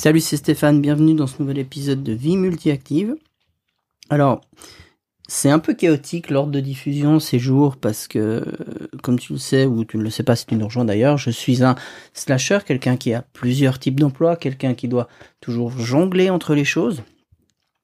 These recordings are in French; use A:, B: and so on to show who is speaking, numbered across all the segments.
A: Salut, c'est Stéphane, bienvenue dans ce nouvel épisode de Vie Multiactive. Alors, c'est un peu chaotique l'ordre de diffusion ces jours parce que, comme tu le sais ou tu ne le sais pas si tu nous d'ailleurs, je suis un slasher, quelqu'un qui a plusieurs types d'emplois, quelqu'un qui doit toujours jongler entre les choses.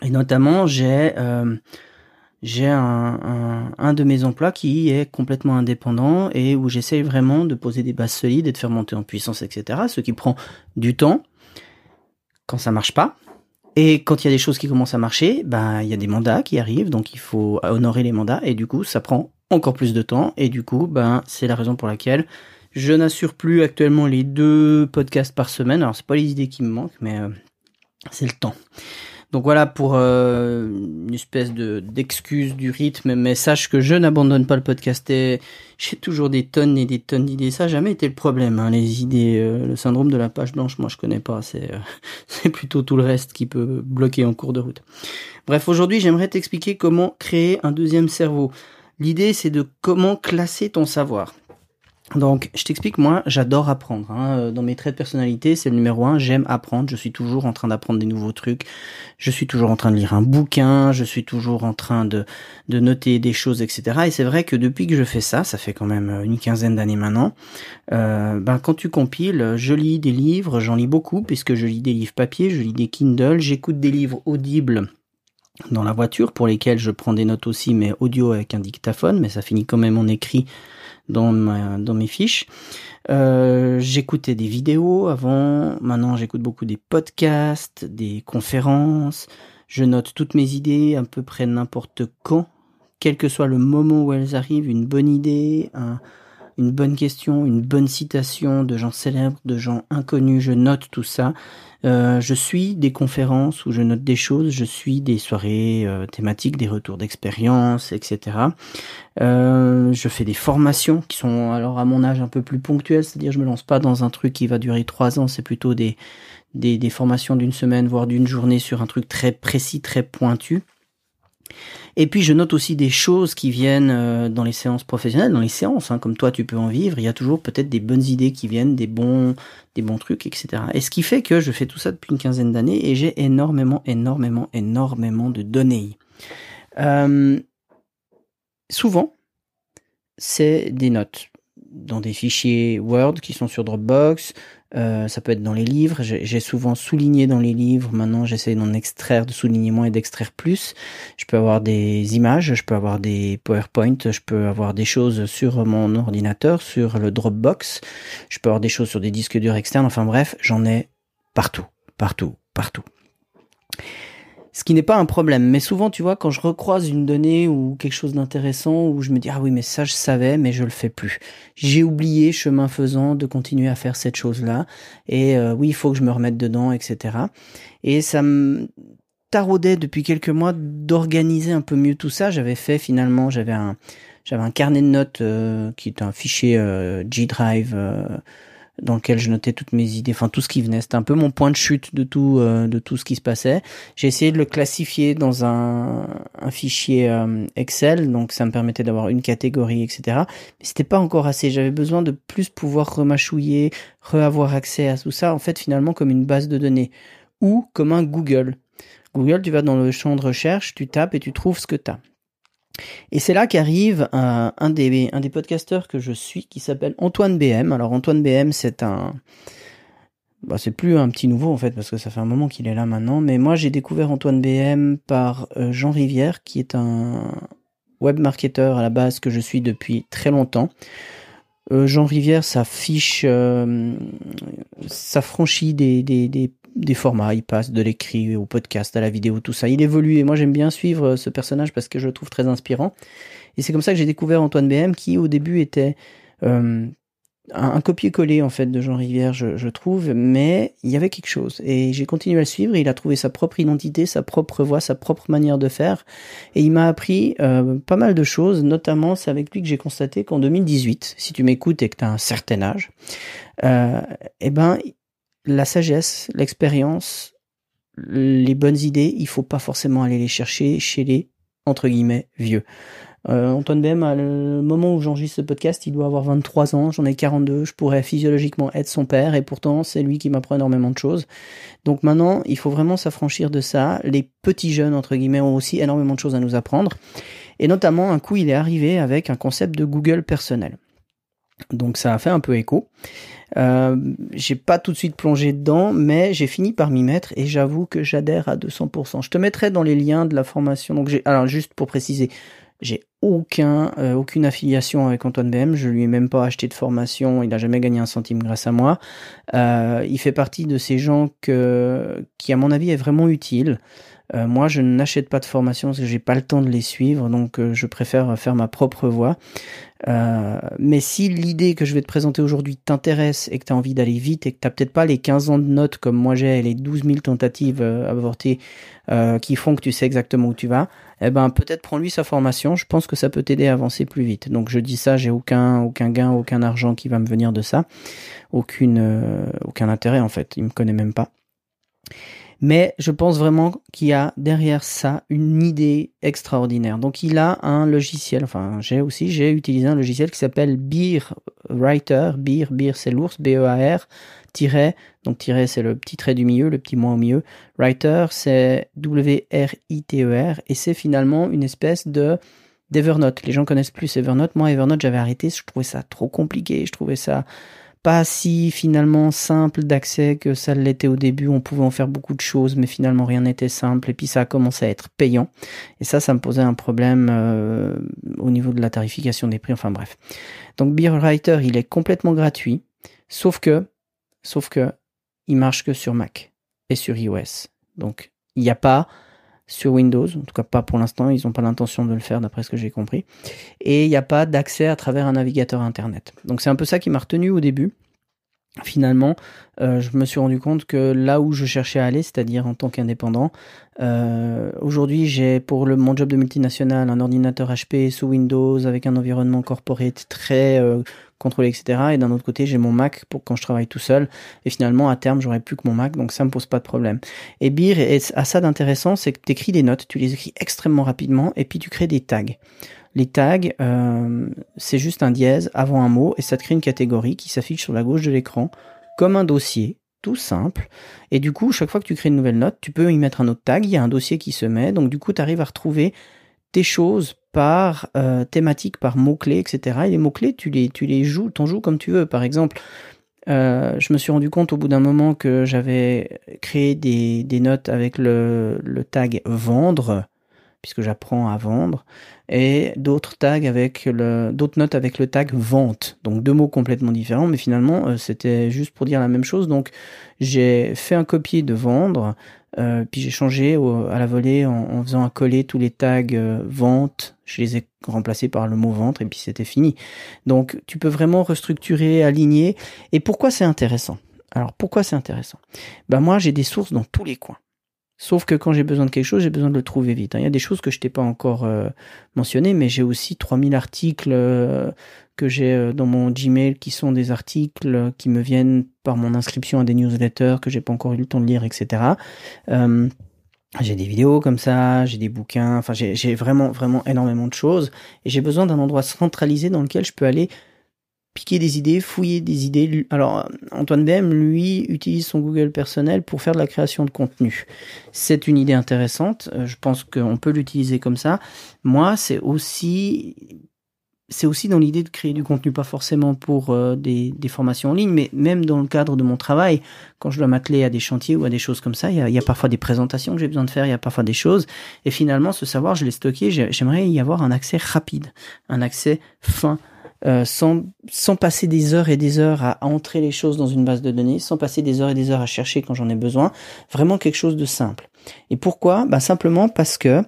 A: Et notamment, j'ai euh, j'ai un, un, de mes emplois qui est complètement indépendant et où j'essaye vraiment de poser des bases solides et de faire monter en puissance, etc. Ce qui prend du temps quand ça marche pas. Et quand il y a des choses qui commencent à marcher, ben il y a des mandats qui arrivent, donc il faut honorer les mandats et du coup ça prend encore plus de temps et du coup ben c'est la raison pour laquelle je n'assure plus actuellement les deux podcasts par semaine. Alors c'est pas les idées qui me manquent, mais euh, c'est le temps. Donc voilà pour euh, une espèce de d'excuse du rythme, mais sache que je n'abandonne pas le podcast. J'ai toujours des tonnes et des tonnes d'idées. Ça n'a jamais été le problème. Hein, les idées, euh, le syndrome de la page blanche, moi je connais pas. C'est euh, c'est plutôt tout le reste qui peut bloquer en cours de route. Bref, aujourd'hui j'aimerais t'expliquer comment créer un deuxième cerveau. L'idée c'est de comment classer ton savoir. Donc, je t'explique, moi, j'adore apprendre. Hein. Euh, dans mes traits de personnalité, c'est le numéro un, j'aime apprendre. Je suis toujours en train d'apprendre des nouveaux trucs. Je suis toujours en train de lire un bouquin. Je suis toujours en train de, de noter des choses, etc. Et c'est vrai que depuis que je fais ça, ça fait quand même euh, une quinzaine d'années maintenant, euh, ben, quand tu compiles, je lis des livres, j'en lis beaucoup, puisque je lis des livres papier, je lis des Kindle, j'écoute des livres audibles dans la voiture, pour lesquels je prends des notes aussi, mais audio avec un dictaphone, mais ça finit quand même en écrit dans, mes fiches. Euh, j'écoutais des vidéos avant, maintenant j'écoute beaucoup des podcasts, des conférences, je note toutes mes idées à peu près n'importe quand, quel que soit le moment où elles arrivent, une bonne idée, un, une bonne question, une bonne citation de gens célèbres, de gens inconnus, je note tout ça. Euh, je suis des conférences où je note des choses, je suis des soirées euh, thématiques, des retours d'expérience, etc. Euh, je fais des formations qui sont alors à mon âge un peu plus ponctuelles, c'est-à-dire je me lance pas dans un truc qui va durer trois ans, c'est plutôt des, des, des formations d'une semaine, voire d'une journée sur un truc très précis, très pointu. Et puis je note aussi des choses qui viennent euh, dans les séances professionnelles, dans les séances, hein, comme toi tu peux en vivre. Il y a toujours peut-être des bonnes idées qui viennent, des bons, trucs, etc. Et ce qui fait que je fais tout ça depuis une quinzaine d'années et j'ai énormément, énormément, énormément de données. Euh, souvent, c'est des notes dans des fichiers Word qui sont sur Dropbox, euh, ça peut être dans les livres. J'ai souvent souligné dans les livres. Maintenant, j'essaie d'en extraire, de souligner moins et d'extraire plus. Je peux avoir des images, je peux avoir des PowerPoint, je peux avoir des choses sur mon ordinateur, sur le Dropbox. Je peux avoir des choses sur des disques durs externes. Enfin bref, j'en ai partout, partout, partout. Ce qui n'est pas un problème, mais souvent, tu vois, quand je recroise une donnée ou quelque chose d'intéressant, où je me dis ah oui, mais ça je savais, mais je le fais plus. J'ai oublié, chemin faisant, de continuer à faire cette chose-là. Et euh, oui, il faut que je me remette dedans, etc. Et ça me taraudait depuis quelques mois d'organiser un peu mieux tout ça. J'avais fait finalement, j'avais un j'avais un carnet de notes euh, qui est un fichier euh, G Drive dans lequel je notais toutes mes idées, enfin tout ce qui venait. C'était un peu mon point de chute de tout, euh, de tout ce qui se passait. J'ai essayé de le classifier dans un, fichier euh, Excel, donc ça me permettait d'avoir une catégorie, etc. Mais c'était pas encore assez. J'avais besoin de plus pouvoir remachouiller, re-avoir accès à tout ça. En fait, finalement, comme une base de données ou comme un Google. Google, tu vas dans le champ de recherche, tu tapes et tu trouves ce que tu as. Et c'est là qu'arrive un, un, des, un podcasteurs que je suis qui s'appelle Antoine BM. Alors Antoine BM, c'est un... Bah, c'est plus un petit nouveau en fait parce que ça fait un moment qu'il est là maintenant. Mais moi j'ai découvert Antoine BM par euh, Jean Rivière qui est un web marketer à la base que je suis depuis très longtemps. Euh, Jean Rivière, ça fiche, euh, des, des formats, il passe de l'écrit au podcast, à la vidéo, tout ça. Il évolue et moi j'aime bien suivre euh, ce personnage parce que je le trouve très inspirant. Et c'est comme ça que j'ai découvert Antoine BM qui au début était euh, un, copier-coller en fait de Jean Rivière, je, trouve, mais il y avait quelque chose. Et j'ai continué à le suivre. Il a trouvé sa propre identité, sa propre voix, sa propre manière de faire. Et il m'a appris euh, pas mal de choses. Notamment, c'est avec lui que j'ai constaté qu'en 2018, si tu m'écoutes et que tu as un certain âge, euh, eh ben la sagesse, l'expérience, les bonnes idées, il faut pas forcément aller les chercher chez les entre guillemets vieux. Euh, Antoine BM, à le moment où j'enregistre ce podcast, il doit avoir 23 ans, j'en ai 42, je pourrais physiologiquement être son père, et pourtant c'est lui qui m'apprend énormément de choses. Donc maintenant, il faut vraiment s'affranchir de ça. Les petits jeunes, entre guillemets, ont aussi énormément de choses à nous apprendre. Et notamment, un coup, il est arrivé avec un concept de Google personnel. Donc ça a fait un peu écho. Euh, j'ai pas tout de suite plongé dedans, mais j'ai fini par m'y mettre et j'avoue que j'adhère à 200%. Je te mettrai dans les liens de la formation. Donc j'ai, alors juste pour préciser, j'ai aucun, euh, aucune affiliation avec Antoine BM. Je lui ai même pas acheté de formation. Il n'a jamais gagné un centime grâce à moi. Euh, il fait partie de ces gens que, qui, à mon avis, est vraiment utile. Euh, moi, je n'achète pas de formation parce que j'ai pas le temps de les suivre, donc euh, je préfère faire ma propre voie. Euh, mais si l'idée que je vais te présenter aujourd'hui t'intéresse et que tu as envie d'aller vite et que tu peut-être pas les 15 ans de notes comme moi j'ai et les 12 000 tentatives avortées qui font que tu sais exactement où tu vas, eh ben peut-être prends-lui sa formation. Je pense que ça peut t'aider à avancer plus vite. Donc je dis ça, j'ai aucun aucun gain, aucun argent qui va me venir de ça, aucune aucun intérêt en fait. Il me connaît même pas. Mais je pense vraiment qu'il y a derrière ça une idée extraordinaire. Donc il a un logiciel, enfin j'ai aussi, j'ai utilisé un logiciel qui s'appelle Beer Writer. Beer, Beer c'est l'ours, B-E-A-R, donc tiret c'est le petit trait du milieu, le petit moins au milieu. Writer c'est W-R-I-T-E-R e et c'est finalement une espèce de d'Evernote. Les gens connaissent plus Evernote. Moi Evernote j'avais arrêté, je trouvais ça trop compliqué, je trouvais ça pas si finalement simple d'accès que ça l'était au début. On pouvait en faire beaucoup de choses, mais finalement rien n'était simple. Et puis ça a commencé à être payant. Et ça, ça me posait un problème euh, au niveau de la tarification des prix. Enfin bref. Donc Beerwriter, il est complètement gratuit, sauf que, sauf que, il marche que sur Mac et sur iOS. Donc il n'y a pas sur Windows, en tout cas pas pour l'instant, ils n'ont pas l'intention de le faire d'après ce que j'ai compris. Et il n'y a pas d'accès à travers un navigateur Internet. Donc c'est un peu ça qui m'a retenu au début. Finalement, euh, je me suis rendu compte que là où je cherchais à aller, c'est-à-dire en tant qu'indépendant, euh, aujourd'hui j'ai pour le, mon job de multinational un ordinateur HP sous Windows avec un environnement corporate très euh, contrôler, etc. Et d'un autre côté, j'ai mon Mac pour quand je travaille tout seul. Et finalement, à terme, j'aurai plus que mon Mac, donc ça me pose pas de problème. Et Beer a ça d'intéressant, c'est que tu écris des notes, tu les écris extrêmement rapidement, et puis tu crées des tags. Les tags, euh, c'est juste un dièse avant un mot, et ça te crée une catégorie qui s'affiche sur la gauche de l'écran, comme un dossier, tout simple. Et du coup, chaque fois que tu crées une nouvelle note, tu peux y mettre un autre tag, il y a un dossier qui se met, donc du coup, tu arrives à retrouver tes choses par euh, thématique, par mots-clés, etc. Et les mots-clés, tu les, tu les joues, t'en joues comme tu veux. Par exemple, euh, je me suis rendu compte au bout d'un moment que j'avais créé des, notes avec le, le tag vendre, puisque j'apprends à vendre, et d'autres tags avec le, d'autres notes avec le tag vente. Donc deux mots complètement différents, mais finalement euh, c'était juste pour dire la même chose. Donc j'ai fait un copier de vendre, euh, puis j'ai changé à la volée en, faisant un coller tous les tags euh, vente. Je les ai remplacés par le mot vente et puis c'était fini. Donc tu peux vraiment restructurer, aligner. Et pourquoi c'est intéressant? Alors pourquoi c'est intéressant? Ben moi j'ai des sources dans tous les coins. Sauf que quand j'ai besoin de quelque chose, j'ai besoin de le trouver vite. Hein. Il y a des choses que je t'ai pas encore euh, mentionnées, mais j'ai aussi 3000 articles euh, que j'ai euh, dans mon Gmail qui sont des articles qui me viennent par mon inscription à des newsletters que j'ai pas encore eu le temps de lire, etc. j'ai des vidéos comme ça, j'ai des bouquins, enfin j'ai vraiment vraiment énormément de choses et j'ai besoin d'un endroit centralisé dans lequel je peux aller piquer des idées, fouiller des idées. Alors Antoine BM, lui, utilise son Google personnel pour faire de la création de contenu. C'est une idée intéressante. Euh, je pense qu'on peut l'utiliser comme ça. Moi, c'est aussi c'est aussi dans l'idée de créer du contenu, pas forcément pour euh, des, des, formations en ligne, mais même dans le cadre de mon travail, quand je dois m'atteler à des chantiers ou à des choses comme ça, il y a, il y a parfois des présentations que j'ai besoin de faire, il y a parfois des choses, et finalement, ce savoir, je l'ai stocké, j'aimerais y avoir un accès rapide, un accès fin, euh, sans, sans passer des heures et des heures à, entrer les choses dans une base de données, sans passer des heures et des heures à chercher quand j'en ai besoin, vraiment quelque chose de simple. Et pourquoi? Bah Simplement parce que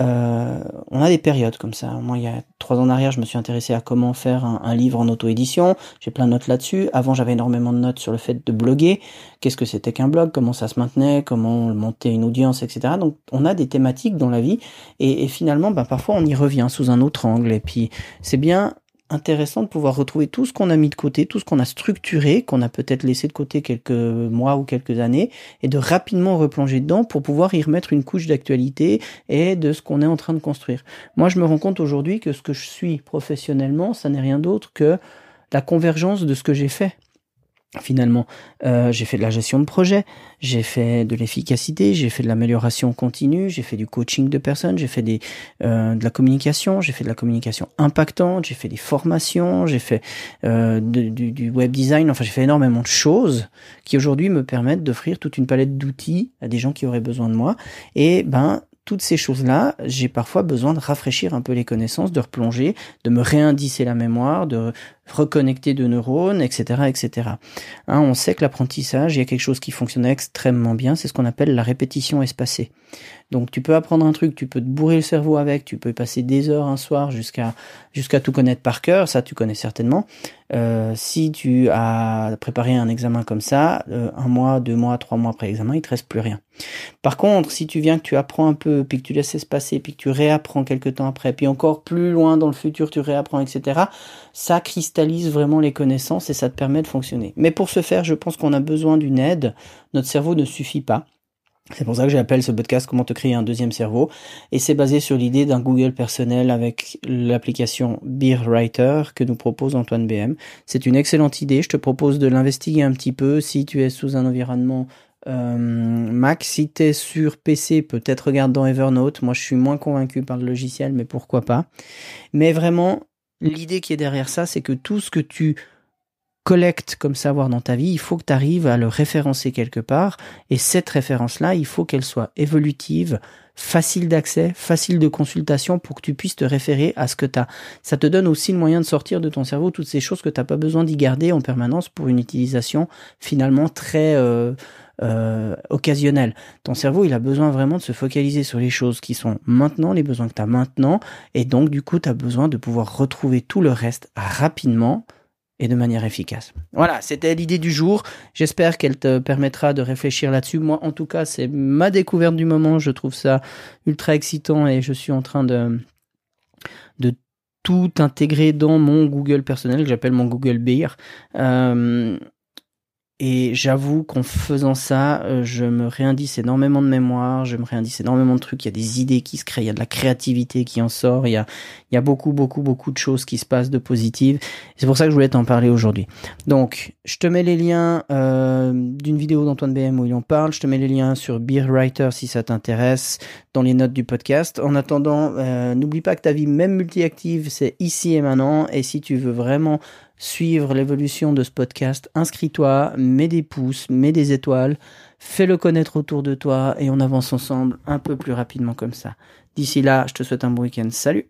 A: euh, on a des périodes comme ça. Moi, il y a trois ans en arrière, je me suis intéressé à comment faire un, livre en auto-édition. J'ai plein de notes là-dessus. Avant, j'avais énormément de notes sur le fait de bloguer. Qu'est-ce que c'était qu'un blog? Comment ça se maintenait? Comment monter une audience, etc. Donc, on a des thématiques dans la vie. Et, finalement, bah, parfois, on y revient sous un autre angle. Et puis, c'est bien intéressant de pouvoir retrouver tout ce qu'on a mis de côté, tout ce qu'on a structuré, qu'on a peut-être laissé de côté quelques mois ou quelques années, et de rapidement replonger dedans pour pouvoir y remettre une couche d'actualité et de ce qu'on est en train de construire. Moi, je me rends compte aujourd'hui que ce que je suis professionnellement, ça n'est rien d'autre que la convergence de ce que j'ai fait finalement. Euh, j'ai fait de la gestion de projet, j'ai fait de l'efficacité, j'ai fait de l'amélioration continue, j'ai fait du coaching de personnes, j'ai fait des, euh, de la communication, j'ai fait de la communication impactante, j'ai fait des formations, j'ai fait euh, du, du, web design, enfin j'ai fait énormément de choses qui aujourd'hui me permettent d'offrir toute une palette d'outils à des gens qui auraient besoin de moi. Et ben toutes ces choses-là, j'ai parfois besoin de rafraîchir un peu les connaissances, de replonger, de me réindicer la mémoire, de reconnecter de neurones, etc., etc. Hein, on sait que l'apprentissage, il y a quelque chose qui fonctionne extrêmement bien, c'est ce qu'on appelle la répétition espacée. Donc tu peux apprendre un truc, tu peux te bourrer le cerveau avec, tu peux passer des heures un soir jusqu'à tout connaître par cœur, ça tu connais certainement. Euh, si tu as préparé un examen comme ça, euh, un mois, deux mois, trois mois après l'examen, il te reste plus rien. Par contre, si tu viens que tu apprends un peu, puis que tu laisses se passer, puis que tu réapprends quelques temps après, puis encore plus loin dans le futur tu réapprends, etc. Ça cristallise vraiment les connaissances et ça te permet de fonctionner. Mais pour ce faire, je pense qu'on a besoin d'une aide. Notre cerveau ne suffit pas. C'est pour ça que j'appelle ce podcast Comment te créer un deuxième cerveau. Et c'est basé sur l'idée d'un Google personnel avec l'application Beer Writer que nous propose Antoine BM. C'est une excellente idée. Je te propose de l'investiguer un petit peu si tu es sous un environnement euh, Mac. Si tu es sur PC, peut-être regarde dans Evernote. Moi, je suis moins convaincu par le logiciel, mais pourquoi pas. Mais vraiment, l'idée qui est derrière ça, c'est que tout ce que tu collecte comme savoir dans ta vie, il faut que tu arrives à le référencer quelque part. Et cette référence-là, il faut qu'elle soit évolutive, facile d'accès, facile de consultation pour que tu puisses te référer à ce que tu as. Ça te donne aussi le moyen de sortir de ton cerveau toutes ces choses que tu n'as pas besoin d'y garder en permanence pour une utilisation finalement très euh, euh, occasionnelle. Ton cerveau, il a besoin vraiment de se focaliser sur les choses qui sont maintenant, les besoins que tu as maintenant. Et donc, du coup, tu besoin de pouvoir retrouver tout le reste rapidement et de manière efficace. Voilà, c'était l'idée du jour. J'espère qu'elle te permettra de réfléchir là-dessus. Moi, en tout cas, c'est ma découverte du moment. Je trouve ça ultra excitant et je suis en train de, de tout intégrer dans mon Google personnel que j'appelle mon Google Beer. Euh, et j'avoue qu'en faisant ça, euh, je me réindice énormément de mémoire, je me réindice énormément de trucs, il y a des idées qui se créent, il y a de la créativité qui en sort, il y a, il y a beaucoup, beaucoup, beaucoup de choses qui se passent de positives. C'est pour ça que je voulais t'en parler aujourd'hui. Donc, je te mets les liens euh, d'une vidéo d'Antoine BM où il en parle, je te mets les liens sur Beer Writer si ça t'intéresse, dans les notes du podcast. En attendant, euh, n'oublie pas que ta vie, même multi-active, c'est ici et maintenant, et si tu veux vraiment suivre l'évolution de ce podcast, inscris-toi, mets des pouces, mets des étoiles, fais-le connaître autour de toi et on avance ensemble un peu plus rapidement comme ça. D'ici là, je te souhaite un bon week-end. Salut